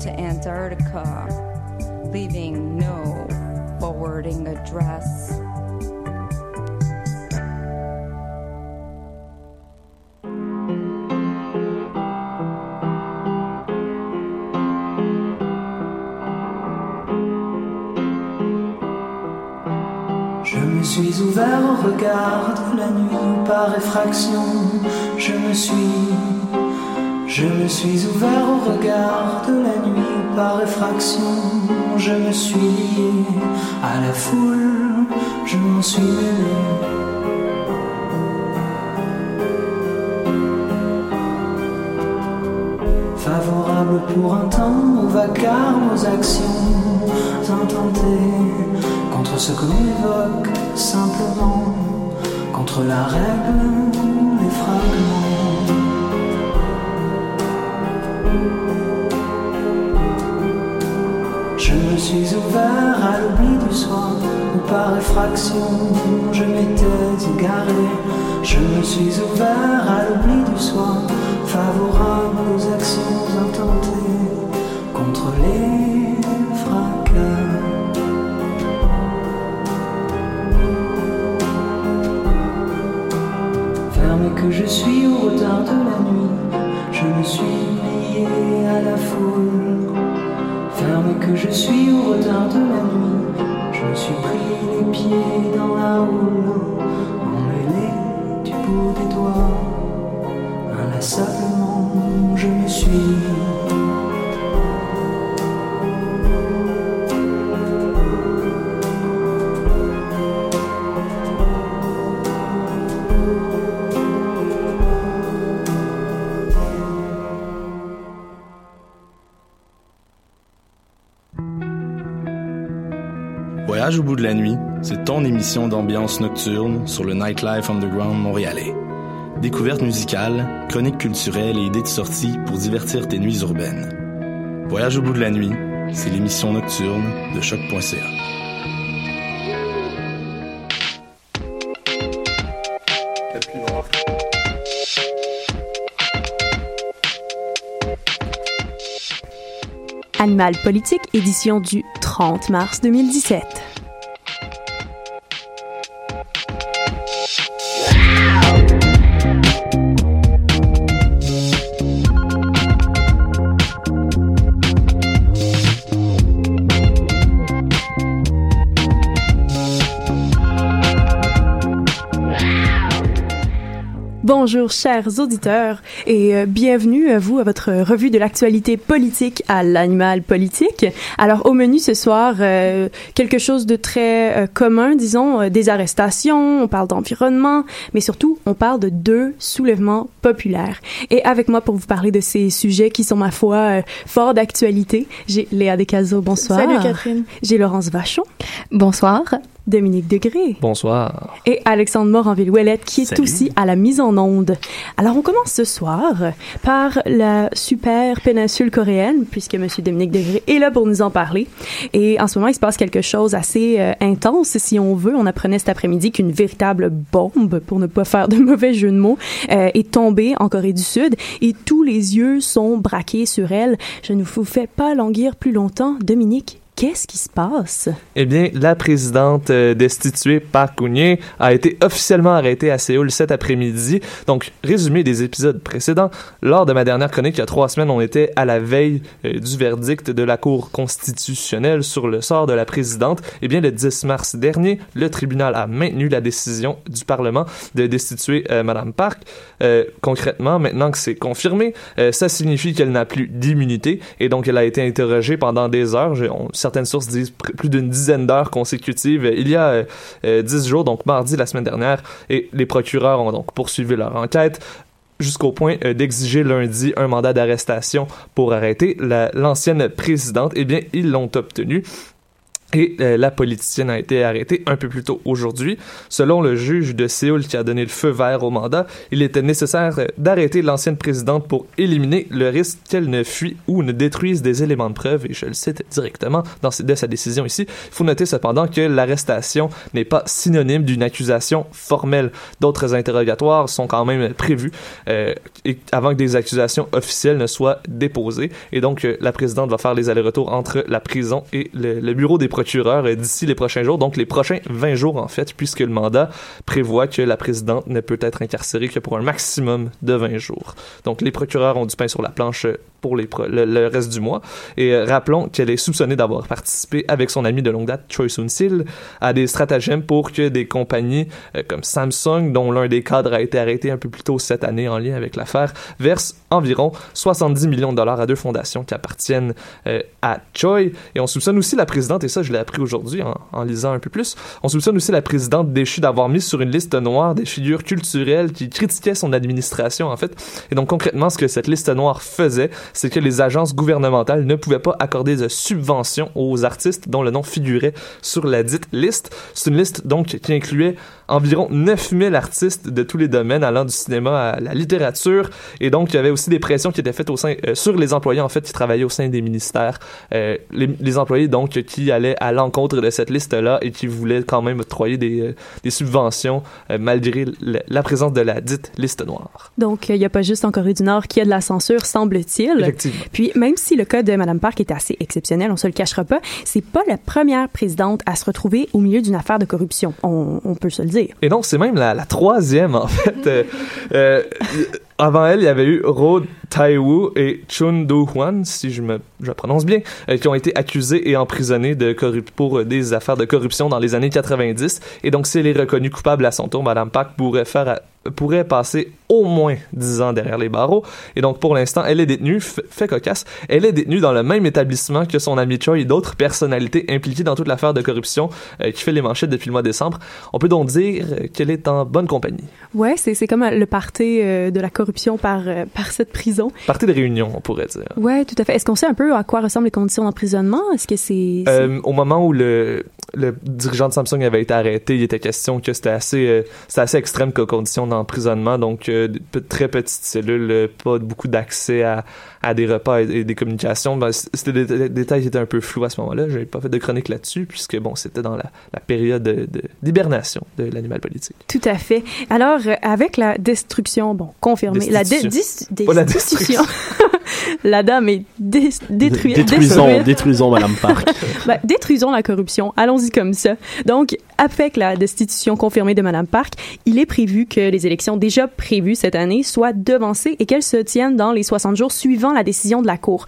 to Antarctica, leaving no forwarding address. Je me suis ouvert au regard de la nuit par effraction. Je me suis, je me suis ouvert au regard de la nuit par effraction. Je me suis lié à la foule, je m'en suis mêlé. Favorable pour un temps au vacarme, aux actions intentées contre ce qu'on évoque simplement, contre la règle, les fragments. Je me suis ouvert à l'oubli du soir, où par effraction je m'étais égaré. Je me suis ouvert à l'oubli du soir, favorable aux actions intentées contre les fracas. Ferme que je suis au retard de la nuit, je me suis lié à la foule. Que je suis au retard de la nuit, je me suis pris les pieds dans la houle, Voyage au bout de la nuit, c'est ton émission d'ambiance nocturne sur le Nightlife Underground montréalais. Découvertes musicales, chroniques culturelles et idées de sortie pour divertir tes nuits urbaines. Voyage au bout de la nuit, c'est l'émission nocturne de choc.ca. Animal politique, édition du 30 mars 2017. Bonjour chers auditeurs et euh, bienvenue à vous à votre revue de l'actualité politique à l'animal politique. Alors au menu ce soir, euh, quelque chose de très euh, commun, disons, euh, des arrestations, on parle d'environnement, mais surtout on parle de deux soulèvements populaires. Et avec moi pour vous parler de ces sujets qui sont ma foi euh, fort d'actualité, j'ai Léa Descazeaux, bonsoir. Salut Catherine. J'ai Laurence Vachon, Bonsoir. Dominique Degré. Bonsoir. Et Alexandre Moranville-Ouellette, qui est aussi à la mise en onde. Alors, on commence ce soir par la super péninsule coréenne, puisque M. Dominique Degré est là pour nous en parler. Et en ce moment, il se passe quelque chose assez euh, intense, si on veut. On apprenait cet après-midi qu'une véritable bombe, pour ne pas faire de mauvais jeu de mots, euh, est tombée en Corée du Sud et tous les yeux sont braqués sur elle. Je ne vous fais pas languir plus longtemps. Dominique, qu'est-ce qui se passe? Eh bien, la présidente euh, destituée Park Geun-hye a été officiellement arrêtée à Séoul cet après-midi. Donc, résumé des épisodes précédents. Lors de ma dernière chronique, il y a trois semaines, on était à la veille euh, du verdict de la Cour constitutionnelle sur le sort de la présidente. Eh bien, le 10 mars dernier, le tribunal a maintenu la décision du Parlement de destituer euh, Madame Park. Euh, concrètement, maintenant que c'est confirmé, ça signifie qu'elle n'a plus d'immunité et donc elle a été interrogée pendant des heures. Certaines sources disent plus d'une dizaine d'heures consécutives. Il y a euh, euh, dix jours, donc mardi la semaine dernière, et les procureurs ont donc poursuivi leur enquête jusqu'au point euh, d'exiger lundi un mandat d'arrestation pour arrêter la- l'ancienne présidente. Eh bien, ils l'ont obtenu. Et euh, la politicienne a été arrêtée un peu plus tôt aujourd'hui. Selon le juge de Séoul qui a donné le feu vert au mandat, il était nécessaire euh, d'arrêter l'ancienne présidente pour éliminer le risque qu'elle ne fuit ou ne détruise des éléments de preuve. Et je le cite directement dans sa décision ici. Il faut noter cependant que l'arrestation n'est pas synonyme d'une accusation formelle. D'autres interrogatoires sont quand même prévus euh, avant que des accusations officielles ne soient déposées. Et donc, euh, la présidente va faire les allers-retours entre la prison et le bureau des procureur euh, d'ici les prochains jours, donc les prochains 20 jours en fait, puisque le mandat prévoit que la présidente ne peut être incarcérée que pour un maximum de 20 jours. Donc les procureurs ont du pain sur la planche euh, pour les le, reste du mois. Et euh, rappelons qu'elle est soupçonnée d'avoir participé avec son ami de longue date, Choi Soon-sil, à des stratagèmes pour que des compagnies comme Samsung, dont l'un des cadres a été arrêté un peu plus tôt cette année en lien avec l'affaire, versent environ 70 millions de dollars à deux fondations qui appartiennent à Choi. Et on soupçonne aussi la présidente, et ça je l'ai appris aujourd'hui en, lisant un peu plus. On soupçonne aussi la présidente déchue d'avoir mis sur une liste noire des figures culturelles qui critiquaient son administration, en fait. Et donc, concrètement, ce que cette liste noire faisait, c'est que les agences gouvernementales ne pouvaient pas accorder de subventions aux artistes dont le nom figurait sur la dite liste. C'est une liste, donc, qui incluait environ 9000 artistes de tous les domaines, allant du cinéma à la littérature. Et donc, il y avait aussi des pressions qui étaient faites au sein, euh, sur les employés, en fait, qui travaillaient au sein des ministères. Euh, les, les, employés, donc, qui allaient à l'encontre de cette liste-là et qui voulaient quand même octroyer des, euh, des subventions malgré la présence de la dite liste noire. Donc, il n'y a pas juste en Corée du Nord qu'il y a de la censure, semble-t-il. Effectivement. Puis, même si le cas de Mme Park est assez exceptionnel, on se le cachera pas, c'est pas la première présidente à se retrouver au milieu d'une affaire de corruption. On, on peut se le dire. Et donc, c'est même la, la, troisième, en fait. Euh, euh, avant elle, il y avait eu Ro Tai-woo et Chun Do-hwan, si je me je prononce bien, euh, qui ont été accusés et emprisonnés pour des affaires de corruption dans les années 90. Et donc, si elle est reconnue coupable à son tour, Madame Park pourrait faire pourrait passer au moins 10 ans derrière les barreaux. Et donc, pour l'instant, elle est détenue, fait cocasse, elle est détenue dans le même établissement que son ami Choi et d'autres personnalités impliquées dans toute l'affaire de corruption euh, qui fait les manchettes depuis le mois de décembre. On peut donc dire qu'elle est en bonne compagnie. Ouais, c'est comme le party euh, de la corruption par, euh, par cette prison. Party de réunion, on pourrait dire. Ouais, tout à fait. Est-ce qu'on sait un peu à quoi ressemblent les conditions d'emprisonnement? Est-ce que c'est... au moment où le, le dirigeant de Samsung avait été arrêté, il était question que c'était assez, c'était assez extrême comme condition d'emprisonnement, donc euh, très petites cellules, euh, pas beaucoup d'accès à, à, des repas et, des communications. Ben, c'était des, détails qui étaient un peu flous à ce moment-là. J'avais pas fait de chronique là-dessus, puisque bon, c'était dans la, la, période d'hibernation de, de l'animal politique. Tout à fait. Alors, euh, avec la destruction, bon, confirmée, la, la destruction. la dame est détruite. Détruisons, détruisons Madame Park. ben, détruisons la corruption. Allons-y comme ça. Donc, avec la destitution confirmée de Madame Park, il est prévu que les élections déjà prévues cette année soient devancées et qu'elles se tiennent dans les 60 jours suivant la décision de la Cour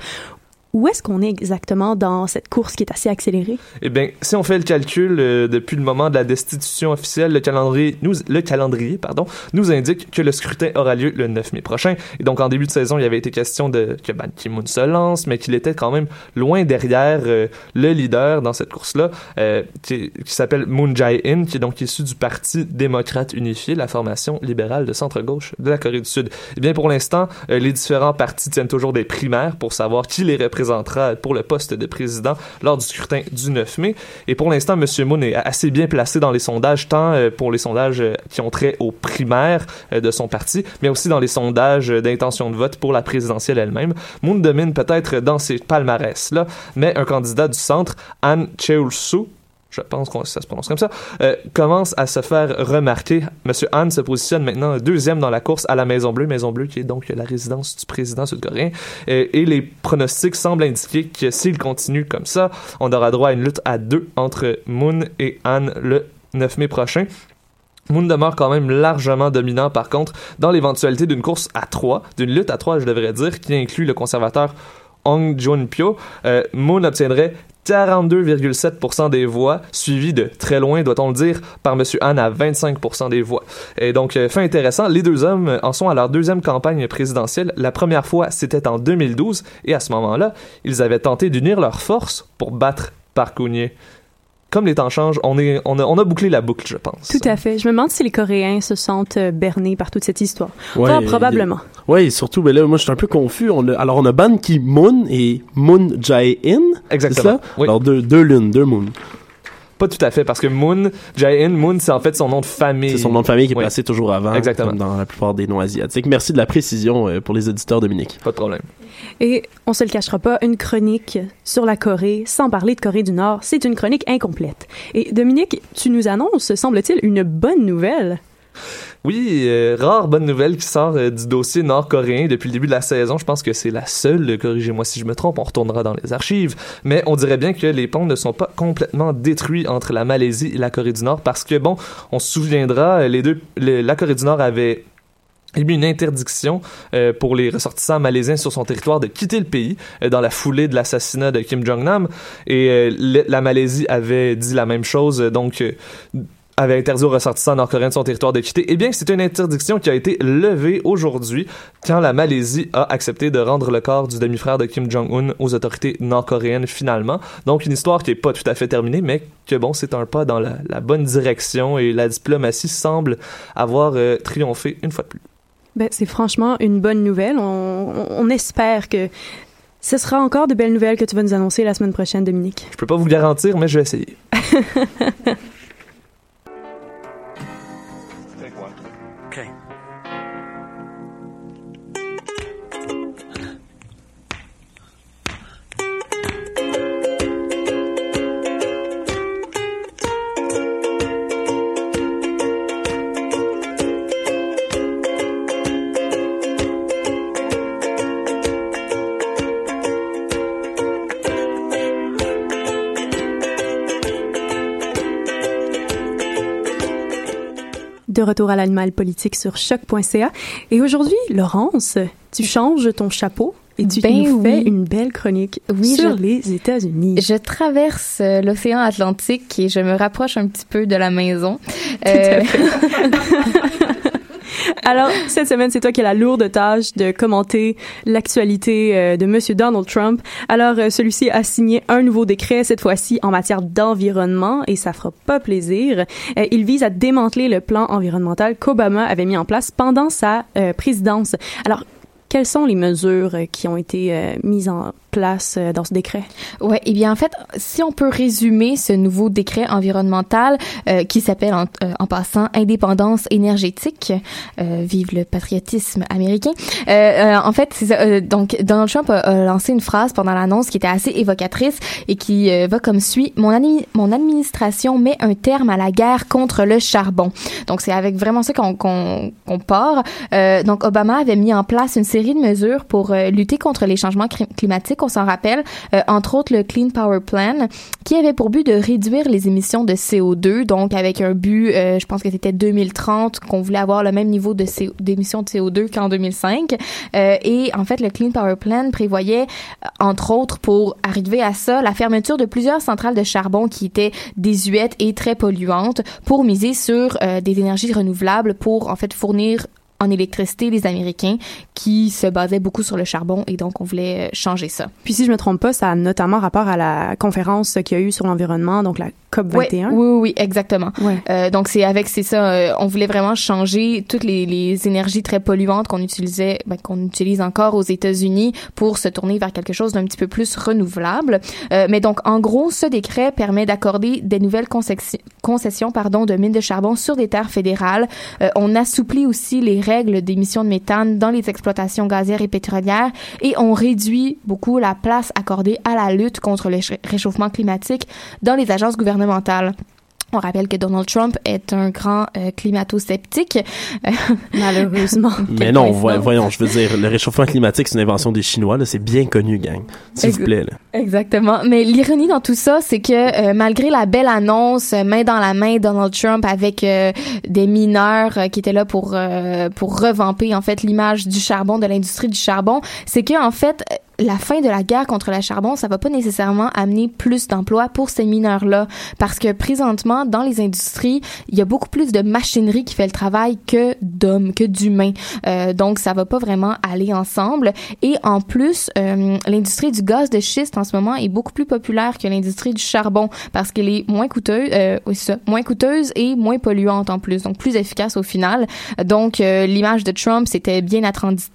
où est-ce qu'on est exactement dans cette course qui est assez accélérée? Eh bien, si on fait le calcul euh, depuis le moment de la destitution officielle, le calendrier, nous, le calendrier pardon, nous indique que le scrutin aura lieu le 9 mai prochain. Et donc, en début de saison, il y avait été question de que Ban Ki-moon se lance, mais qu'il était quand même loin derrière euh, le leader dans cette course-là, euh, qui, qui s'appelle Moon Jae-in, qui est donc issu du Parti démocrate unifié, la formation libérale de centre-gauche de la Corée du Sud. Eh bien, pour l'instant, les différents partis tiennent toujours des primaires pour savoir qui les représente présentera pour le poste de président lors du scrutin du 9 mai. Et pour l'instant, M. Moon est assez bien placé dans les sondages, tant euh, pour les sondages euh, qui ont trait aux primaires euh, de son parti, mais aussi dans les sondages d'intention de vote pour la présidentielle elle-même. Moon domine peut-être dans ces palmarès-là, mais un candidat du centre, An Cheol-soo, je pense que ça se prononce comme ça, euh, commence à se faire remarquer. Monsieur Han se positionne maintenant deuxième dans la course à la Maison Bleue, Maison Bleue qui est donc la résidence du président sud-coréen. Et, et, les pronostics semblent indiquer que s'il continue comme ça, on aura droit à une lutte à deux entre Moon et Han le 9 mai prochain. Moon demeure quand même largement dominant, par contre, dans l'éventualité d'une course à trois, d'une lutte à trois, je devrais dire, qui inclut le conservateur Hong Jun-pyo, euh, Moon obtiendrait 42,7% des voix, suivi de très loin, doit-on le dire, par M. Han à 25% des voix. Et donc, euh, fait intéressant, les deux hommes en sont à leur deuxième campagne présidentielle. La première fois, c'était en 2012, et à ce moment-là, ils avaient tenté d'unir leurs forces pour battre Park comme les temps changent, on, est, on, a, on a bouclé la boucle, je pense. Tout à fait. Je me demande si les Coréens se sentent euh, bernés par toute cette histoire. Ouais, probablement. Oui, surtout, ben là, moi, je suis un peu confus. On a- alors, on a Ban Ki-moon et Moon Jae-in. C'est Exactement. ça? Oui. Alors, deux, deux lunes, deux moons. Pas tout à fait, parce que Moon, Jae-in, Moon, c'est en fait son nom de famille. C'est son nom de famille qui est Oui. placé toujours avant. Exactement. Comme dans la plupart des noms asiatiques. Merci de la précision euh, pour les auditeurs, Dominique. Pas de problème. Et on se le cachera pas, une chronique sur la Corée, sans parler de Corée du Nord, c'est une chronique incomplète. Et Dominique, tu nous annonces, semble-t-il, une bonne nouvelle. Oui, euh, rare bonne nouvelle qui sort euh, du dossier nord-coréen depuis le début de la saison. Je pense que c'est la seule, euh, corrigez-moi si je me trompe, on retournera dans les archives. Mais on dirait bien que les ponts ne sont pas complètement détruits entre la Malaisie et la Corée du Nord parce que, bon, on se souviendra, les deux, la Corée du Nord avait émis une interdiction pour les ressortissants malaisiens sur son territoire de quitter le pays dans la foulée de l'assassinat de Kim Jong-nam. Et la Malaisie avait dit la même chose, donc avait interdit aux ressortissants nord-coréens de son territoire de quitter. Eh bien, c'est une interdiction qui a été levée aujourd'hui quand la Malaisie a accepté de rendre le corps du demi-frère de Kim Jong-un aux autorités nord-coréennes finalement. Donc, une histoire qui est pas tout à fait terminée, mais que bon, c'est un pas dans la, la bonne direction et la diplomatie semble avoir euh, triomphé une fois de plus. Ben, c'est franchement une bonne nouvelle. On, on- on espère que ce sera encore de belles nouvelles que tu vas nous annoncer la semaine prochaine, Dominique. Je peux pas vous le garantir, mais je vais essayer. De retour à l'animal politique sur choc.ca. Et aujourd'hui, Laurence, tu changes ton chapeau et tu Ben nous fais oui. une belle chronique Oui, sur je- les États-Unis. Je traverse euh, l'océan Atlantique et je me rapproche un petit peu de la maison. à Euh, Alors, cette semaine, c'est toi qui as la lourde tâche de commenter l'actualité euh, de Monsieur Donald Trump. Alors, euh, celui-ci a signé un nouveau décret, cette fois-ci en matière d'environnement, et ça fera pas plaisir. Euh, il vise à démanteler le plan environnemental qu'Obama avait mis en place pendant sa présidence. Alors, quelles sont les mesures qui ont été mises en place euh, dans ce décret? Ouais, eh bien en fait, si on peut résumer ce nouveau décret environnemental euh, qui s'appelle en, euh, en passant indépendance énergétique, euh, vive le patriotisme américain. Euh, en fait, ça, donc Donald Trump a, lancé une phrase pendant l'annonce qui était assez évocatrice et qui va comme suit mon, mon administration met un terme à la guerre contre le charbon. Donc c'est avec vraiment ça qu'on qu'on qu'on part. Donc Obama avait mis en place une série de mesures pour lutter contre les changements climatiques. On s'en rappelle, euh, entre autres le Clean Power Plan, qui avait pour but de réduire les émissions de CO2. Donc avec un but, euh, je pense que c'était 2030, qu'on voulait avoir le même niveau de d'émissions de CO2 qu'en 2005. Euh, et en fait, le Clean Power Plan prévoyait, entre autres, pour arriver à ça, la fermeture de plusieurs centrales de charbon qui étaient désuètes et très polluantes pour miser sur des énergies renouvelables pour en fait fournir en électricité les Américains qui se basaient beaucoup sur le charbon et donc on voulait euh, changer ça. Puis si je me trompe pas, ça a notamment rapport à la conférence qu'il y a eu sur l'environnement, donc COP 21. Oui, oui, oui, exactement. Ouais. Euh, donc c'est avec c'est ça, euh, on voulait vraiment changer toutes les, les énergies très polluantes qu'on utilisait, ben, qu'on utilise encore aux États-Unis pour se tourner vers quelque chose d'un petit peu plus renouvelable. Euh, mais donc en gros, ce décret permet d'accorder des nouvelles concessions, concessions pardon de mines de charbon sur des terres fédérales. Euh, on assouplit aussi les règles d'émissions de méthane dans les exploitations gazières et pétrolières et on réduit beaucoup la place accordée à la lutte contre le ch- réchauffement climatique dans les agences gouvernementales. On rappelle que Donald Trump est un grand euh, climato-sceptique. Euh, Malheureusement. Mais non, voyons, je veux dire, le réchauffement climatique, c'est une invention des Chinois, là, c'est bien connu, gang. S'il vous plaît, là. Exactement. Mais l'ironie dans tout ça, c'est que euh, malgré la belle annonce, main dans la main, Donald Trump avec euh, des mineurs euh, qui étaient là pour euh, pour revamper en fait l'image du charbon, de l'industrie du charbon, c'est que en fait la fin de la guerre contre le charbon, ça va pas nécessairement amener plus d'emplois pour ces mineurs-là, parce que présentement, dans les industries, il y a beaucoup plus de machinerie qui fait le travail que d'hommes, que d'humains. Euh, donc, ça va pas vraiment aller ensemble. Et en plus, euh, l'industrie du gaz de schiste en ce moment est beaucoup plus populaire que l'industrie du charbon, parce qu'elle est moins coûteuse, euh, ça, moins coûteuse et moins polluante en plus, donc plus efficace au final. Donc, euh, l'image de Trump, c'était bien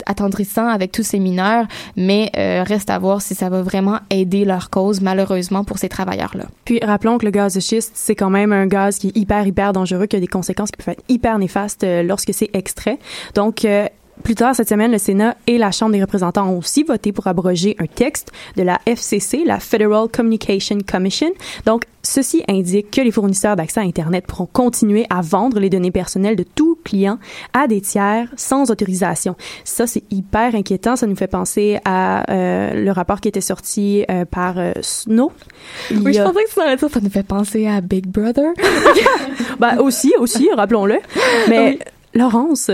attendrissant avec tous ces mineurs, mais euh, reste à voir si ça va vraiment aider leur cause, malheureusement, pour ces travailleurs-là. Puis rappelons que le gaz de schiste, c'est quand même un gaz qui est hyper, hyper dangereux, qui a des conséquences qui peuvent être hyper néfastes euh, lorsque c'est extrait. Donc, euh, plus tard cette semaine, le Sénat et la Chambre des représentants ont aussi voté pour abroger un texte de la FCC, la Federal Communication Commission. Donc, ceci indique que les fournisseurs d'accès à Internet pourront continuer à vendre les données personnelles de tout client à des tiers sans autorisation. Ça, c'est hyper inquiétant. Ça nous fait penser à euh, le rapport qui était sorti euh, par euh, Snow. Il Oui, je pensais que ça, dire, ça nous fait penser à Big Brother. Ben, aussi, aussi, rappelons-le. Mais Laurence,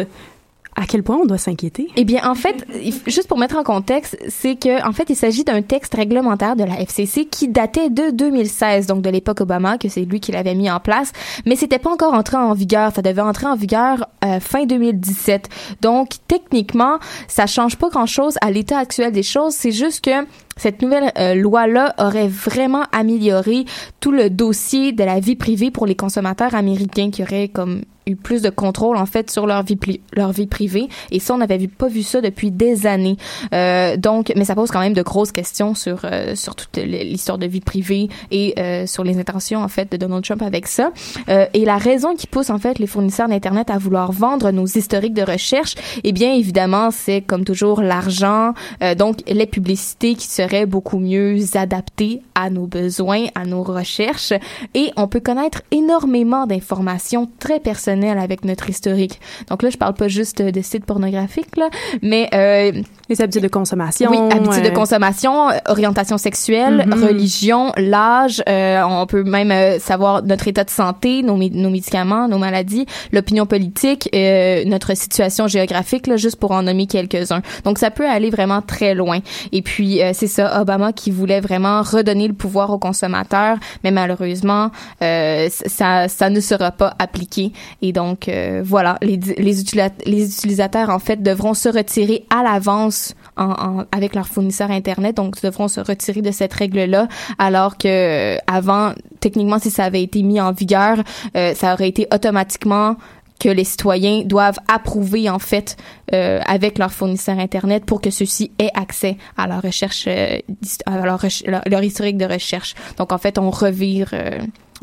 à quel point on doit s'inquiéter? Eh bien, en fait, juste pour mettre en contexte, c'est que, en fait, il s'agit d'un texte réglementaire de la FCC qui datait de 2016, donc de l'époque Obama, que c'est lui qui l'avait mis en place, mais c'était pas encore entré en vigueur. Ça devait entrer en vigueur euh, fin 2017. Donc, techniquement, ça change pas grand-chose à l'état actuel des choses. C'est juste que cette nouvelle euh, loi-là aurait vraiment amélioré tout le dossier de la vie privée pour les consommateurs américains qui auraient comme eu plus de contrôle en fait sur leur vie leur vie privée. Et ça on n'avait vu- pas vu ça depuis des années. Euh, donc mais ça pose quand même de grosses questions sur euh, sur toute l'histoire de vie privée et euh, sur les intentions en fait de Donald Trump avec ça. Euh, et la raison qui pousse en fait les fournisseurs d'internet à vouloir vendre nos historiques de recherche eh bien évidemment c'est comme toujours l'argent. Euh, donc les publicités qui seraient beaucoup mieux adaptées à nos besoins à nos recherches. Et on peut connaître énormément d'informations très personnelles avec notre historique. Donc là, je parle pas juste de sites pornographiques, là, mais euh, Les habitudes de consommation. oui, habitudes de euh, consommation, euh, orientation sexuelle, Mhm. religion, l'âge. euh, on peut même euh, savoir notre état de santé, nos, mé- nos médicaments, nos maladies, l'opinion politique, euh, notre situation géographique, là, juste pour en nommer quelques-uns. Donc ça peut aller vraiment très loin. Et puis euh, c'est ça, Obama qui voulait vraiment redonner le pouvoir aux consommateurs, mais malheureusement, euh, ça, ça ne sera pas appliqué. Et donc euh, voilà, les, les, utilisateurs en fait devront se retirer à l'avance en, en- avec leur fournisseur internet, donc devront se retirer de cette règle-là, alors que euh, avant, techniquement, si ça avait été mis en vigueur, euh, ça aurait été automatiquement que les citoyens doivent approuver en fait euh, avec leur fournisseur internet pour que ceux-ci aient accès à leur recherche, euh, à leur, leur, leur historique de recherche. Donc en fait, on revire. euh,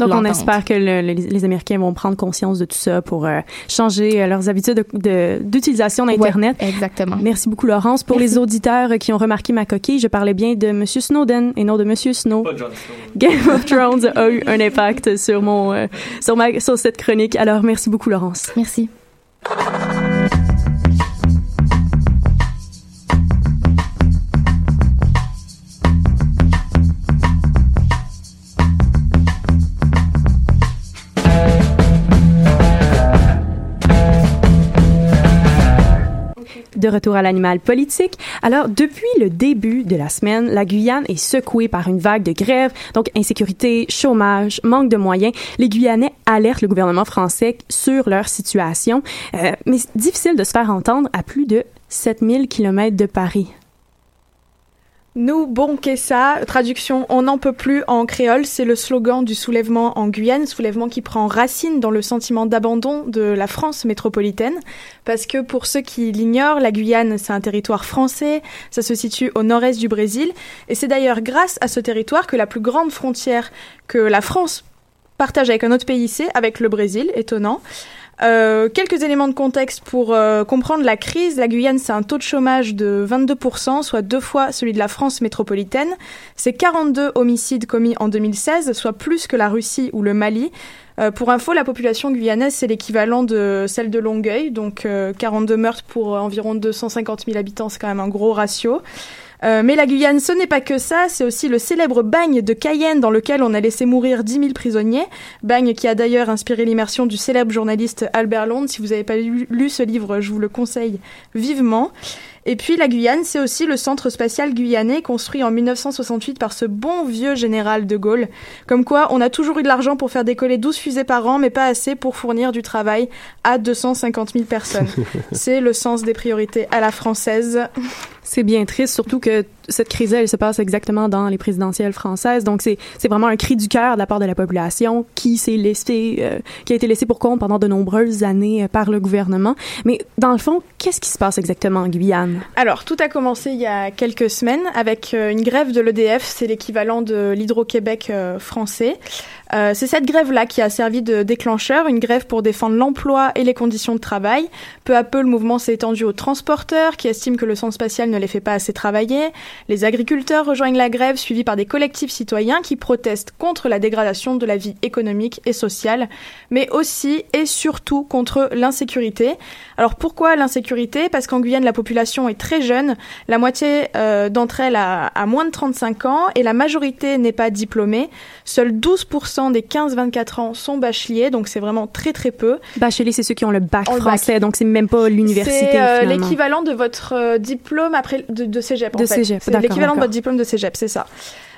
Donc, on espère que le- le- les Américains vont prendre conscience de tout ça pour euh, changer euh, leurs habitudes de- de- d'utilisation d'Internet. Ouais, exactement. Merci beaucoup, Laurence. Pour Merci. les auditeurs qui ont remarqué ma coquille, je parlais bien de M. Snowden et non de M. Snow. Game of Thrones a eu un impact sur mon, euh, sur ma, sur cette chronique. Alors, merci beaucoup, Laurence. Merci. De retour à l'animal politique. Alors, depuis le début de la semaine, la Guyane est secouée par une vague de grèves, donc insécurité, chômage, manque de moyens. Les Guyanais alertent le gouvernement français sur leur situation, euh, mais c'est difficile de se faire entendre à plus de 7000 kilomètres de Paris. Nous, bon qu'est ça, traduction on n'en peut plus en créole, c'est le slogan du soulèvement en Guyane, soulèvement qui prend racine dans le sentiment d'abandon de la France métropolitaine, parce que pour ceux qui l'ignorent, la Guyane c'est un territoire français, ça se situe au nord-est du Brésil, et c'est d'ailleurs grâce à ce territoire que la plus grande frontière que la France partage avec un autre pays c'est avec le Brésil, étonnant. Euh, quelques éléments de contexte pour euh, comprendre la crise. La Guyane, c'est un taux de chômage de 22%, soit deux fois celui de la France métropolitaine. C'est 42 homicides commis en 2016, soit plus que la Russie ou le Mali. Euh, pour info, la population guyanaise, c'est l'équivalent de celle de Longueuil, donc euh, 42 meurtres pour euh, environ 250 000 habitants, c'est quand même un gros ratio. Euh, mais la Guyane, ce n'est pas que ça, c'est aussi le célèbre bagne de Cayenne dans lequel on a laissé mourir 10 000 prisonniers. Bagne qui a d'ailleurs inspiré l'immersion du célèbre journaliste Albert Londres. Si vous n'avez pas lu, lu ce livre, je vous le conseille vivement. Et puis la Guyane, c'est aussi le centre spatial guyanais construit en 1968 par ce bon vieux général de Gaulle. Comme quoi, on a toujours eu de l'argent pour faire décoller 12 fusées par an, mais pas assez pour fournir du travail à 250 000 personnes. c'est le sens des priorités à la française. C'est bien triste, surtout que cette crise elle se passe exactement dans les présidentielles françaises. Donc, c'est, c'est vraiment un cri du cœur de la part de la population qui s'est laissé, euh, qui a été laissé pour compte pendant de nombreuses années euh, par le gouvernement. Mais dans le fond, qu'est-ce qui se passe exactement en Guyane? Alors, tout a commencé il y a quelques semaines avec euh, une grève de l'EDF, c'est l'équivalent de l'Hydro-Québec français. Euh, c'est cette grève-là qui a servi de déclencheur, une grève pour défendre l'emploi et les conditions de travail. Peu à peu, le mouvement s'est étendu aux transporteurs qui estiment que le centre spatial ne les fait pas assez travailler. Les agriculteurs rejoignent la grève, suivis par des collectifs citoyens qui protestent contre la dégradation de la vie économique et sociale, mais aussi et surtout contre l'insécurité. Alors pourquoi l'insécurité? Parce qu'en Guyane, la population est très jeune, la moitié euh, d'entre elles a, a moins de 35 ans et la majorité n'est pas diplômée. Seuls 12% des 15-24 ans sont bacheliers, donc c'est vraiment très très peu. Bacheliers, c'est ceux qui ont le bac français, donc c'est même pas l'université. C'est euh, l'équivalent de votre euh, diplôme après de, de cégep. De en fait. cégep, C'est l'équivalent de votre diplôme de cégep, c'est ça.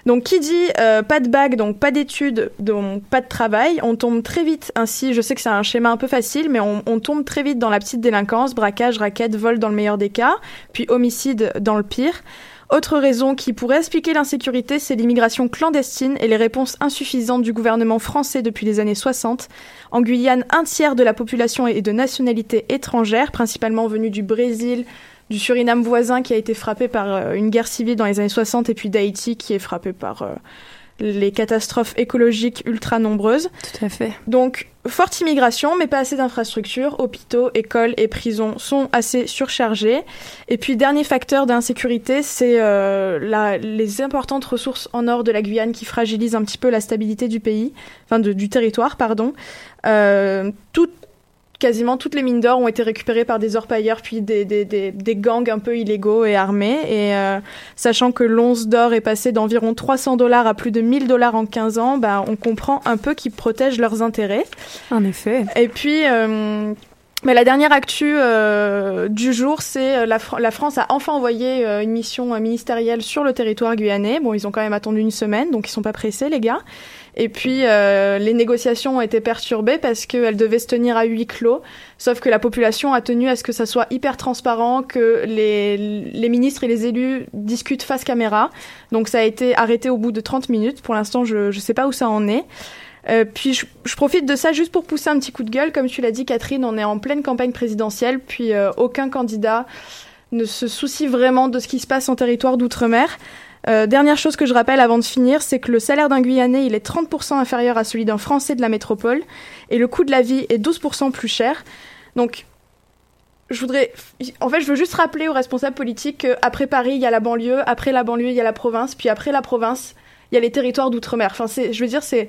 Donc qui dit euh, pas de bac, donc pas d'études, donc pas de travail, on tombe très vite ainsi. Je sais que c'est un schéma un peu facile, mais on, on tombe très vite dans la petite délinquance, braquage, raquette, vol dans le meilleur des cas, puis homicide dans le pire. Autre raison qui pourrait expliquer l'insécurité, c'est l'immigration clandestine et les réponses insuffisantes du gouvernement français depuis les années 60. En Guyane, un tiers de la population est de nationalité étrangère, principalement venue du Brésil, du Suriname voisin qui a été frappé par euh, une guerre civile dans les années 60 et puis d'Haïti qui est frappé par euh, les catastrophes écologiques ultra nombreuses. Tout à fait. Donc, forte immigration, mais pas assez d'infrastructures. Hôpitaux, écoles et prisons sont assez surchargés. Et puis, dernier facteur d'insécurité, c'est euh, les importantes ressources en or de la Guyane qui fragilisent un petit peu la stabilité du pays, enfin de- du territoire, pardon. Euh, tout- quasiment toutes les mines d'or ont été récupérées par des orpailleurs puis des, des, des, des gangs un peu illégaux et armés. Et euh, sachant que l'once d'or est passé d'environ 300 dollars à plus de 1000 dollars en 15 ans, bah, on comprend un peu qu'ils protègent leurs intérêts. En effet. Et puis, euh, mais la dernière actu euh, du jour, c'est la, la France a enfin envoyé euh, une mission euh, ministérielle sur le territoire guyanais. Bon, ils ont quand même attendu une semaine, donc ils sont pas pressés, les gars. Et puis, euh, les négociations ont été perturbées parce qu'elles devaient se tenir à huis clos. Sauf que la population a tenu à ce que ça soit hyper transparent, que les, les ministres et les élus discutent face caméra. Donc, ça a été arrêté au bout de 30 minutes. Pour l'instant, je ne sais pas où ça en est. Euh, puis je, je profite de ça juste pour pousser un petit coup de gueule. Comme tu l'as dit, Catherine, on est en pleine campagne présidentielle, puis euh, aucun candidat ne se soucie vraiment de ce qui se passe en territoire d'outre-mer. Euh, dernière chose que je rappelle avant de finir, c'est que le salaire d'un Guyanais, il est 30% inférieur à celui d'un Français de la métropole, et le coût de la vie est 12% plus cher. Donc, je voudrais, en fait, je veux juste rappeler aux responsables politiques qu'après Paris, il y a la banlieue, après la banlieue, il y a la province, puis après la province, il y a les territoires d'outre-mer. Enfin, c'est, je veux dire, c'est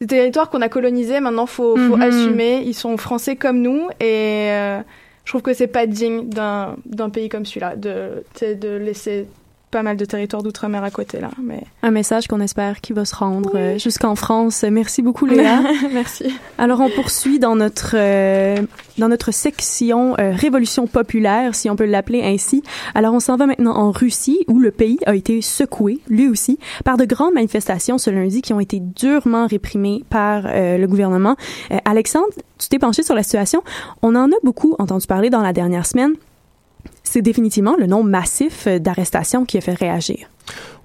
des territoires qu'on a colonisés. Maintenant, faut, faut Mhm. assumer. Ils sont français comme nous, et euh, je trouve que c'est pas digne d'un d'un pays comme celui-là de, de laisser pas mal de territoires d'outre-mer à côté là. Mais Un message qu'on espère qui va se rendre euh, jusqu'en France. Merci beaucoup, Léa. merci. Alors, on poursuit dans notre euh, dans notre section euh, révolution populaire, si on peut l'appeler ainsi. Alors, on s'en va maintenant en Russie, où le pays a été secoué, lui aussi, par de grandes manifestations ce lundi qui ont été durement réprimées par euh, le gouvernement. Alexandre, tu t'es penché sur la situation. On en a beaucoup entendu parler dans la dernière semaine. C'est définitivement le nombre massif d'arrestations qui a fait réagir.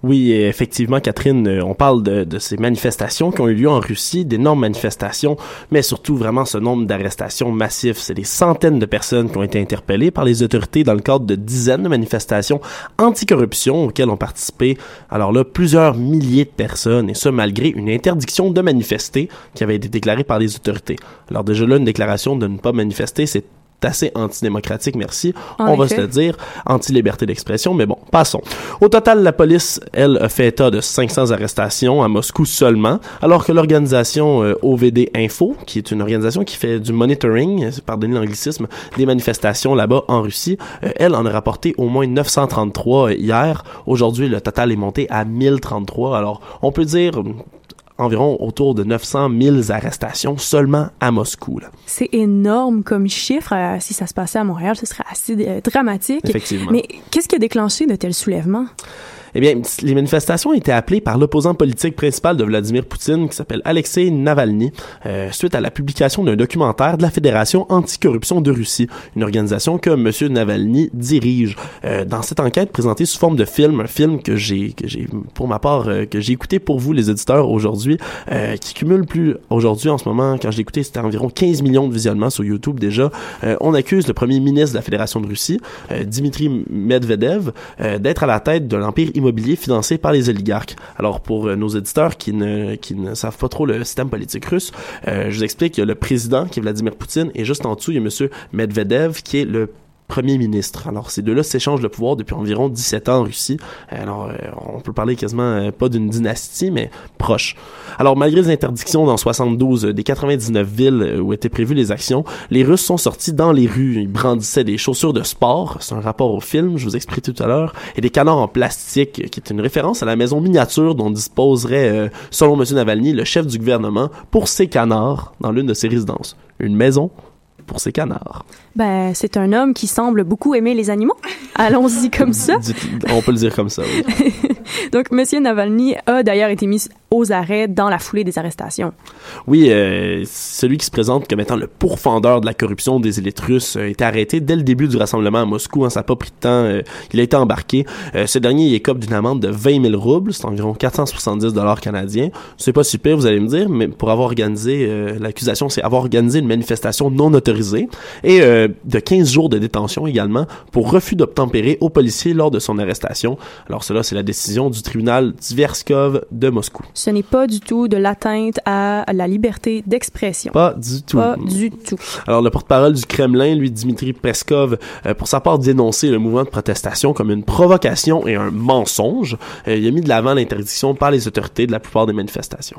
Oui, effectivement, Catherine, euh, on parle de, de ces manifestations qui ont eu lieu en Russie, d'énormes manifestations, mais surtout vraiment ce nombre d'arrestations massifs. C'est des centaines de personnes qui ont été interpellées par les autorités dans le cadre de dizaines de manifestations anticorruption auxquelles ont participé, alors là, plusieurs milliers de personnes, et ce, malgré une interdiction de manifester qui avait été déclarée par les autorités. Alors déjà là, une déclaration de ne pas manifester, c'est assez antidémocratique, merci. En On va se le dire, anti-liberté d'expression, mais bon, passons. Au total, la police, elle, a fait état de 500 arrestations à Moscou seulement, alors que l'organisation euh, OVD Info, qui est une organisation qui fait du monitoring, pardonnez l'anglicisme, des manifestations là-bas en Russie, euh, elle en a rapporté au moins 933 hier. Aujourd'hui, le total est monté à 1033. Alors, on peut dire environ autour de 900 000 arrestations seulement à Moscou. C'est énorme comme chiffre. Euh, si ça se passait à Montréal, ce serait assez euh, dramatique. Effectivement. Mais qu'est-ce qui a déclenché de tels soulèvements? Eh bien, les manifestations été appelées par l'opposant politique principal de Vladimir Poutine, qui s'appelle Alexei Navalny, euh, suite à la publication d'un documentaire de la Fédération anticorruption de Russie, une organisation que M. Navalny dirige. Euh, dans cette enquête présentée sous forme de film, un film que j'ai, que j'ai, pour ma part, euh, que j'ai écouté pour vous, les éditeurs, aujourd'hui, euh, qui cumule plus aujourd'hui en ce moment, quand je l'ai écouté, c'était environ 15 millions de visionnements sur YouTube déjà. Euh, on accuse le premier ministre de la Fédération de Russie, euh, Dimitri Medvedev, d'être à la tête de l'empire financé par les oligarques. Alors pour euh, nos éditeurs qui ne qui ne savent pas trop le système politique russe, euh, je vous explique, il y a le président qui est Vladimir Poutine et juste en dessous, il y a monsieur Medvedev qui est le premier ministre. Alors, ces deux-là s'échangent le pouvoir depuis environ 17 ans en Russie. Alors, euh, on peut parler quasiment euh, pas d'une dynastie, mais proche. Alors, malgré les interdictions dans 72 euh, des 99 villes où étaient prévues les actions, les Russes sont sortis dans les rues. Ils brandissaient des chaussures de sport, c'est un rapport au film, je vous expliqué tout à l'heure, et des canards en plastique, qui est une référence à la maison miniature dont disposerait, selon M. Navalny, le chef du gouvernement pour ses canards dans l'une de ses résidences. Une maison pour ses canards. Ben, c'est un homme qui semble beaucoup aimer les animaux. Allons-y comme ça. On peut le dire comme ça, oui. Donc, Monsieur Navalny a d'ailleurs été mis aux arrêts dans la foulée des arrestations. Oui, euh, celui qui se présente comme étant le pourfendeur de la corruption des élites russes a été arrêté dès le début du rassemblement à Moscou. Hein, ça n'a pas pris de temps. euh, il a été embarqué. Euh, ce dernier il écope d'une amende de 20 000 roubles, c'est environ 470 dollars canadiens. C'est pas super, vous allez me dire, mais pour avoir organisé, l'accusation, c'est avoir organisé une manifestation non autorisée et euh, de 15 jours de détention également pour refus d'obtempérer aux policiers lors de son arrestation. Alors cela, c'est la décision du tribunal Tverskov de Moscou. Ce n'est pas du tout de l'atteinte à la liberté d'expression. Pas du tout. Pas du tout. Alors, le porte-parole du Kremlin, lui, Dimitri Peskov, euh, pour sa part, dénoncé le mouvement de protestation comme une provocation et un mensonge. Euh, il a mis de l'avant l'interdiction par les autorités de la plupart des manifestations.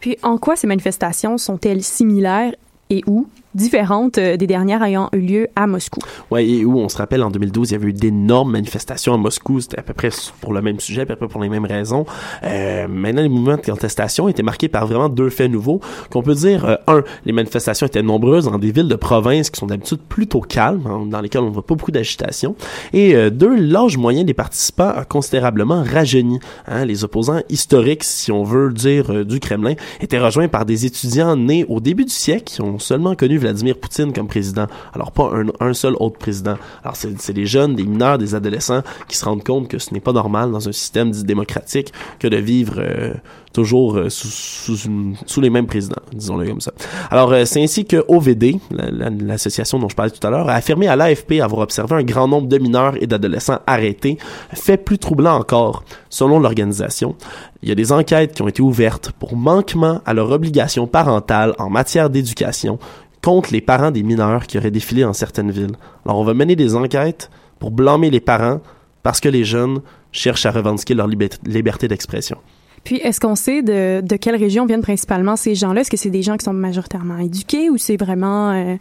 Puis, en quoi ces manifestations sont-elles similaires et où? Différentes euh, des dernières ayant eu lieu à Moscou? Ouais, et où on se rappelle en 2012, il y avait eu d'énormes manifestations à Moscou, c'était à peu près pour le même sujet, à peu près pour les mêmes raisons. Euh, maintenant, les mouvements de contestation étaient marqués par vraiment deux faits nouveaux, qu'on peut dire, euh, un, les manifestations étaient nombreuses dans des villes de province qui sont d'habitude plutôt calmes, hein, dans lesquelles on voit pas beaucoup d'agitation, et euh, deux, l'âge moyen des participants a considérablement rajeuni. Hein, les opposants historiques, si on veut dire, euh, du Kremlin, étaient rejoints par des étudiants nés au début du siècle qui ont seulement connu Vladimir Poutine comme président. Alors pas un, seul autre président. Alors c'est des jeunes, des mineurs, des adolescents qui se rendent compte que ce n'est pas normal dans un système dit démocratique que de vivre euh, toujours euh, sous, les mêmes présidents, disons-le comme ça. Alors euh, c'est ainsi que OVD, la- la- l'association dont je parlais tout à l'heure, a affirmé à l'AFP avoir observé un grand nombre de mineurs et d'adolescents arrêtés. Fait plus troublant encore, selon l'organisation, il y a des enquêtes qui ont été ouvertes pour manquement à leur obligation parentale en matière d'éducation contre les parents des mineurs qui auraient défilé dans certaines villes. Alors on va mener des enquêtes pour blâmer les parents parce que les jeunes cherchent à revendiquer leur liberté d'expression. Puis, est-ce qu'on sait de, de quelle région viennent principalement ces gens-là? Est-ce que c'est des gens qui sont majoritairement éduqués ou c'est vraiment... euh,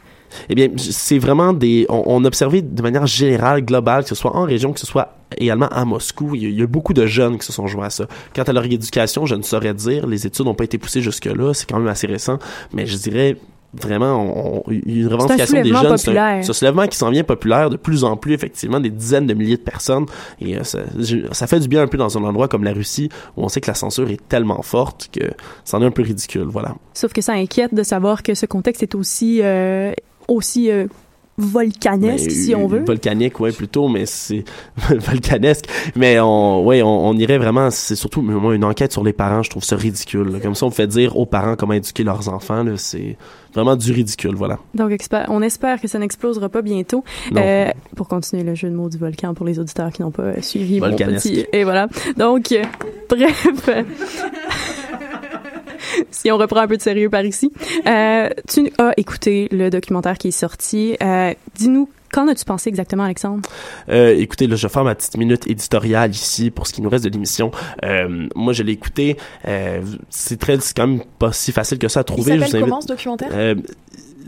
Eh bien, c'est vraiment des. On, on a observé de manière générale, globale, que ce soit en région, que ce soit également à Moscou, il y, a, il y a beaucoup de jeunes qui se sont joints à ça. Quant à leur éducation, je ne saurais dire. Les études n'ont pas été poussées jusque-là. C'est quand même assez récent. Mais je dirais vraiment, on, une revendication des jeunes, c'est un, un soulèvement qui s'en vient populaire de plus en plus, effectivement, des dizaines de milliers de personnes. Et euh, ça, ça fait du bien un peu dans un endroit comme la Russie, où on sait que la censure est tellement forte que c'en est un peu ridicule. Voilà. Sauf que ça inquiète de savoir que ce contexte est aussi, euh, aussi euh, volcanesque, Mais, si on veut. Volcanique, ouais, plutôt, mais c'est volcanesque. Mais on, ouais, on, on irait vraiment, c'est surtout, moi, une enquête sur les parents, je trouve ça ridicule. là. Comme ça, on fait dire aux parents comment éduquer leurs enfants, c'est vraiment du ridicule, voilà. Donc, on espère que ça n'explosera pas bientôt. Euh, pour continuer le jeu de mots du volcan pour les auditeurs qui n'ont pas suivi mon petit... Et voilà. Donc, euh, bref... si on reprend un peu de sérieux par ici. Euh, tu as écouté le documentaire qui est sorti. Euh, Dis-nous, qu'en as-tu pensé exactement, Alexandre? Euh, écoutez, là, je vais faire ma petite minute éditoriale ici pour ce qui nous reste de l'émission. Euh, moi, je l'ai écouté. Euh, c'est très, c'est quand même pas si facile que ça à Il trouver. Je s'appelle comment ce documentaire? Euh,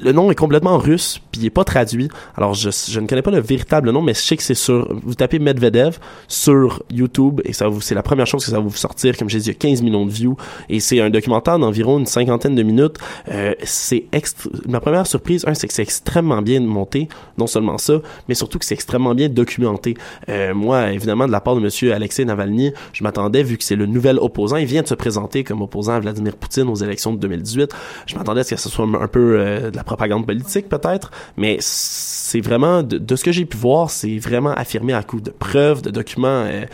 le nom est complètement russe, puis il est pas traduit. Alors, je, je ne connais pas le véritable nom, mais je sais que c'est sur... Vous tapez Medvedev sur YouTube, et ça vous, c'est la première chose que ça va vous sortir. Comme j'ai dit, il y a 15 millions de views, et c'est un documentaire d'environ une cinquantaine de minutes. Euh, c'est. Ma première surprise, un, c'est que c'est extrêmement bien monté, non seulement ça, mais surtout que c'est extrêmement bien documenté. Euh, moi, évidemment, de la part de monsieur Alexei Navalny, je m'attendais, vu que c'est le nouvel opposant, il vient de se présenter comme opposant à Vladimir Poutine aux élections de 2018, je m'attendais à ce que ce soit un peu euh, de la propagande politique, peut-être, mais c'est vraiment, de, ce que j'ai pu voir, c'est vraiment affirmé à coup de preuves, de documents, euh,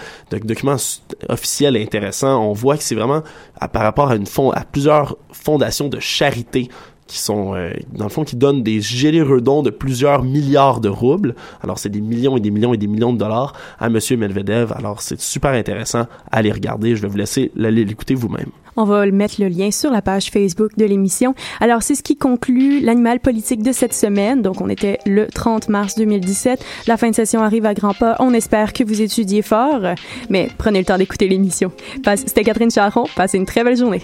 officiels intéressants. On voit que c'est vraiment par rapport à plusieurs fondations de charité qui sont euh, dans le fond qui donnent des généreux dons de plusieurs milliards de roubles. Alors c'est des millions et des millions et des millions de dollars à monsieur Medvedev. Alors c'est super intéressant à aller regarder. Je vais vous laisser l'écouter vous-même. On va mettre le lien sur la page Facebook de l'émission. Alors, c'est ce qui conclut l'animal politique de cette semaine. Donc, on était le 30 mars 2017. La fin de session arrive à grands pas. On espère que vous étudiez fort, mais prenez le temps d'écouter l'émission. C'était Catherine Charron. Passez une très belle journée.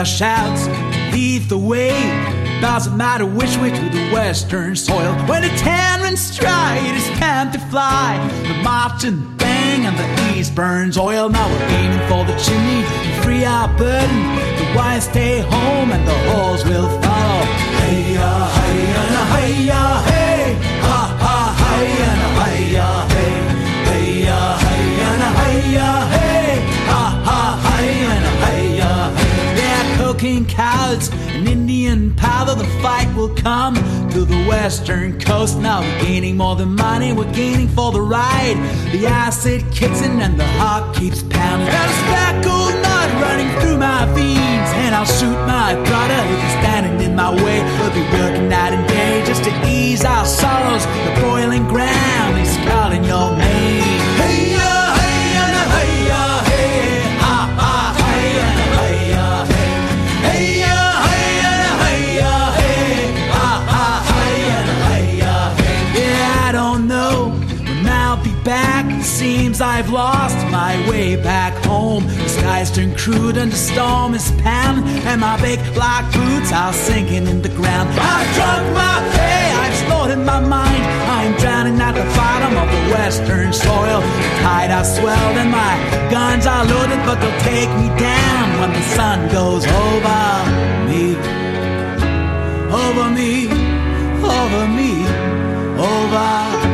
Their shouts, lead the way. Doesn't matter which way to the western soil. When the ten stride, it's time to fly. The march and bang, and the east burns oil. Now we're aiming for the chimney to free our burden. The wise stay home, and the holes will follow. Hey ya, hey ya, hey ya, hey, ha ha, hey ya, hey ya, hey, hey hey ya, hey ya, Cocaine cows and Indian powder. The fight will come to the western coast. Now we're gaining more than money. We're gaining for the ride. The acid kicks in and the heart keeps pounding. Got a speckled mud running through my veins, and I'll shoot my brother if he's standing in my way. We'll be working night and day just to ease our sorrows. The boiling ground is calling your name. Seems I've lost my way back home. The skies turn crude and the storm is pounding, and my big black boots are sinking in the ground. I've drunk my pay, I've in my mind. I'm drowning at the bottom of the western soil. The tide has swelled and my guns are loaded, but they'll take me down when the sun goes over me, over me, over me, over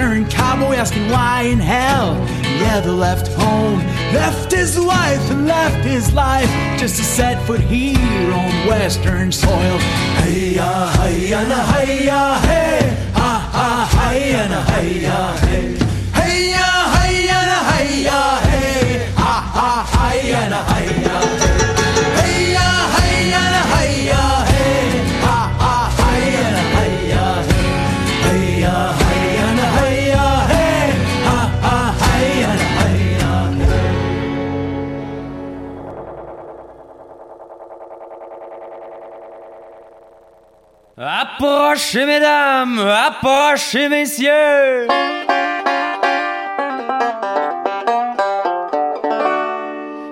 an Eastern cowboy asking why in hell he ever left home. Left his wife and left his life just to set foot here on Western soil. Hey ya, hey ya, na, hey ya, hey, ha ha, hey ya, na, hey ya, hey. Hey Approchez, mesdames, approchez, messieurs.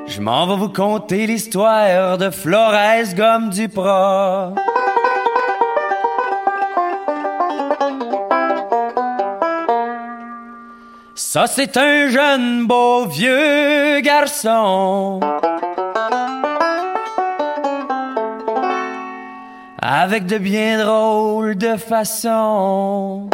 Je m'en vais vous conter l'histoire de Flores Gomme Duprat. Ça, c'est un jeune beau vieux garçon. Avec de bien drôles de façons.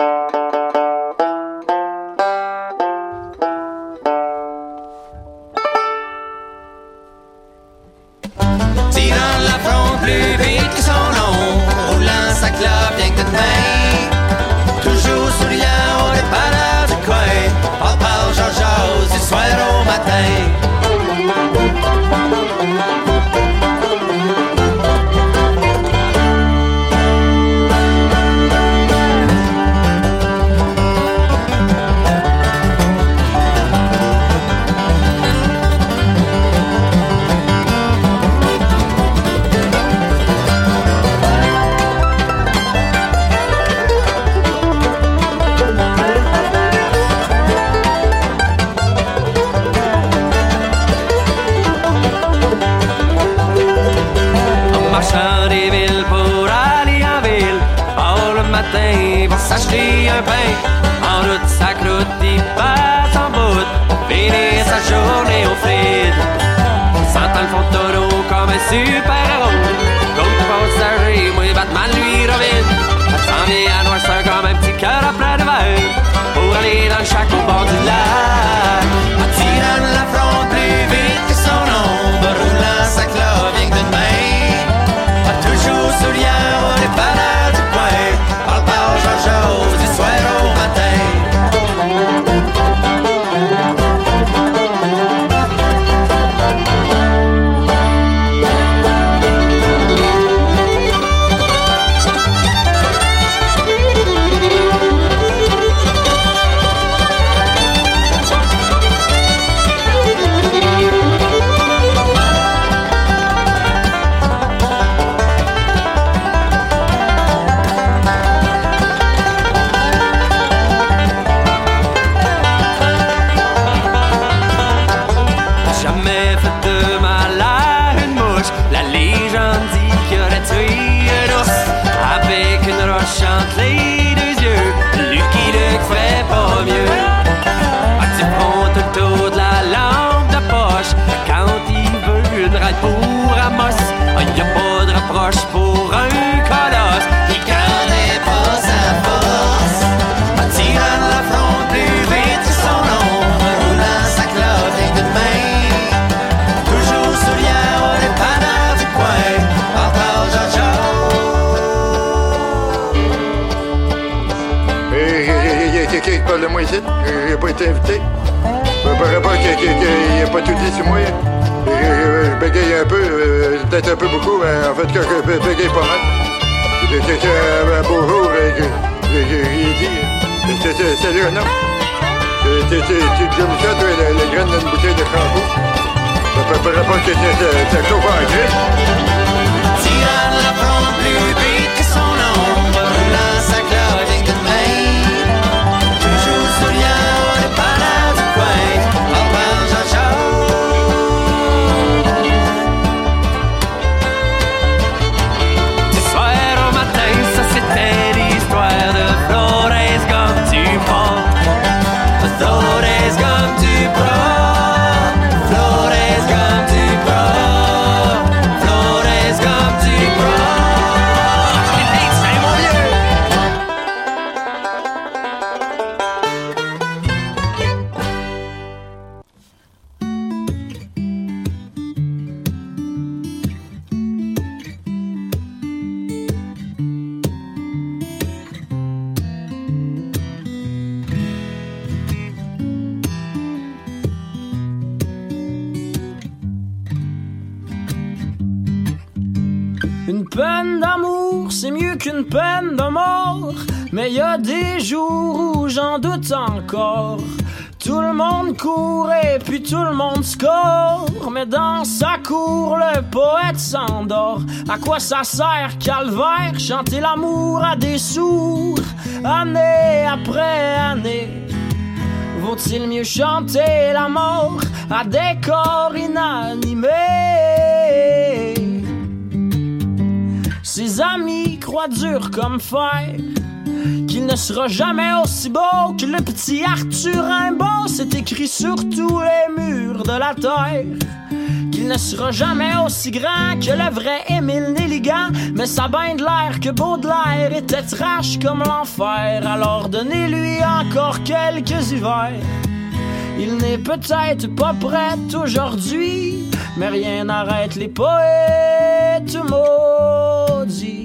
Il y a quelqu'un qui parle de moi ici. Pas été invité. Euh, Par rapport qu'il n'y a pas tout dit sur moi. Je, je- je bégaye un peu, euh, peut-être un peu beaucoup, mais en fait, que je bé- bégaye pas mal. C'est un beau jour, euh, que que- que j'ai dit. Salut, un homme. Tu me ça, toi, la, graine d'une bouteille de crampon. Par rapport que c'est- c'est c'est chaud en gris. À quoi ça sert, calvaire, chanter l'amour à des sourds? Année après année. Vaut-il mieux chanter la mort à des corps inanimés? Ses amis croient dur comme fer qu'il ne sera jamais aussi beau que le petit Arthur Rimbaud. C'est écrit sur tous les murs de la terre. Qu'il ne sera jamais aussi grand que le vrai Émile Nelligan. Mais ça bien de l'air que Baudelaire était trash comme l'enfer. Alors donnez-lui encore quelques hivers. Il n'est peut-être pas prêt aujourd'hui, mais rien n'arrête les poètes maudits.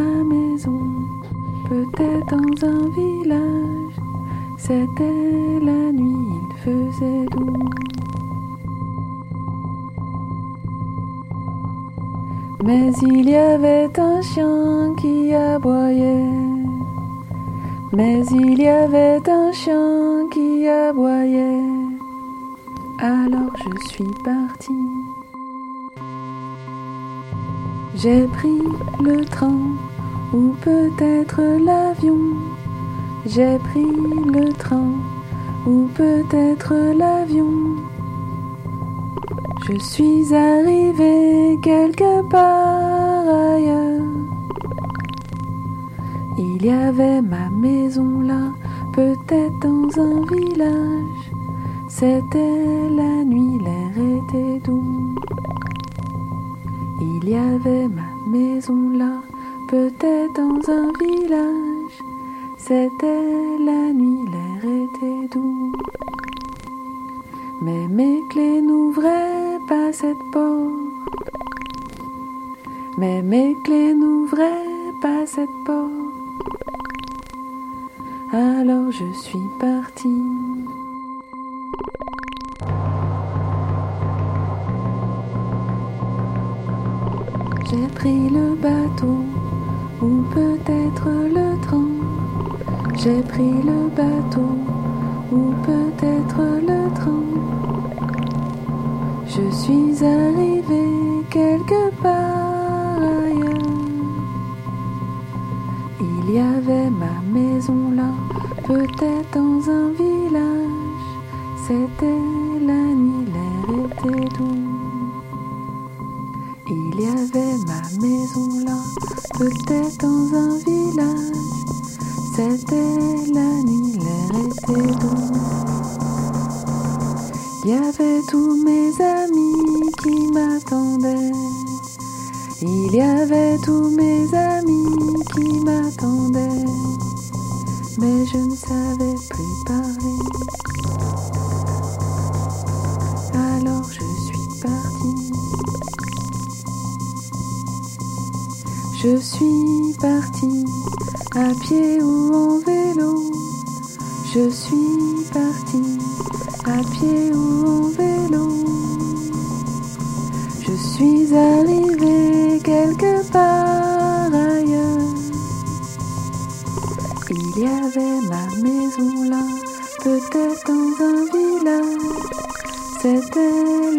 ma maison, peut-être dans un village. C'était la nuit, il faisait doux. Mais il y avait un chien qui aboyait. Mais il y avait un chien qui aboyait. Alors je suis partie. J'ai pris le train ou peut-être l'avion. J'ai pris le train, ou peut-être l'avion. Je suis arrivé quelque part ailleurs. Il y avait ma maison là, peut-être dans un village. C'était la nuit, l'air était doux. Il y avait ma maison là, peut-être dans un village. C'était la nuit, l'air était doux. Mais mes clés n'ouvraient pas cette porte. Mais mes clés n'ouvraient pas cette porte. Alors je suis partie. J'ai pris le bateau ou peut-être le train. J'ai pris le bateau ou peut-être le train. Je suis arrivée quelque part ailleurs. Il y avait ma maison là, peut-être dans un village. C'était la nuit, l'air était doux. Il y avait ma maison là, peut-être dans un village. C'était la nuit, l'air était doux. Il y avait tous mes amis qui m'attendaient. Il y avait tous mes amis qui m'attendaient. Mais je ne savais plus suis partie à pied ou en vélo. Je suis partie à pied ou en vélo. Je suis arrivée quelque part ailleurs. Il y avait ma maison là, peut-être dans un village. C'était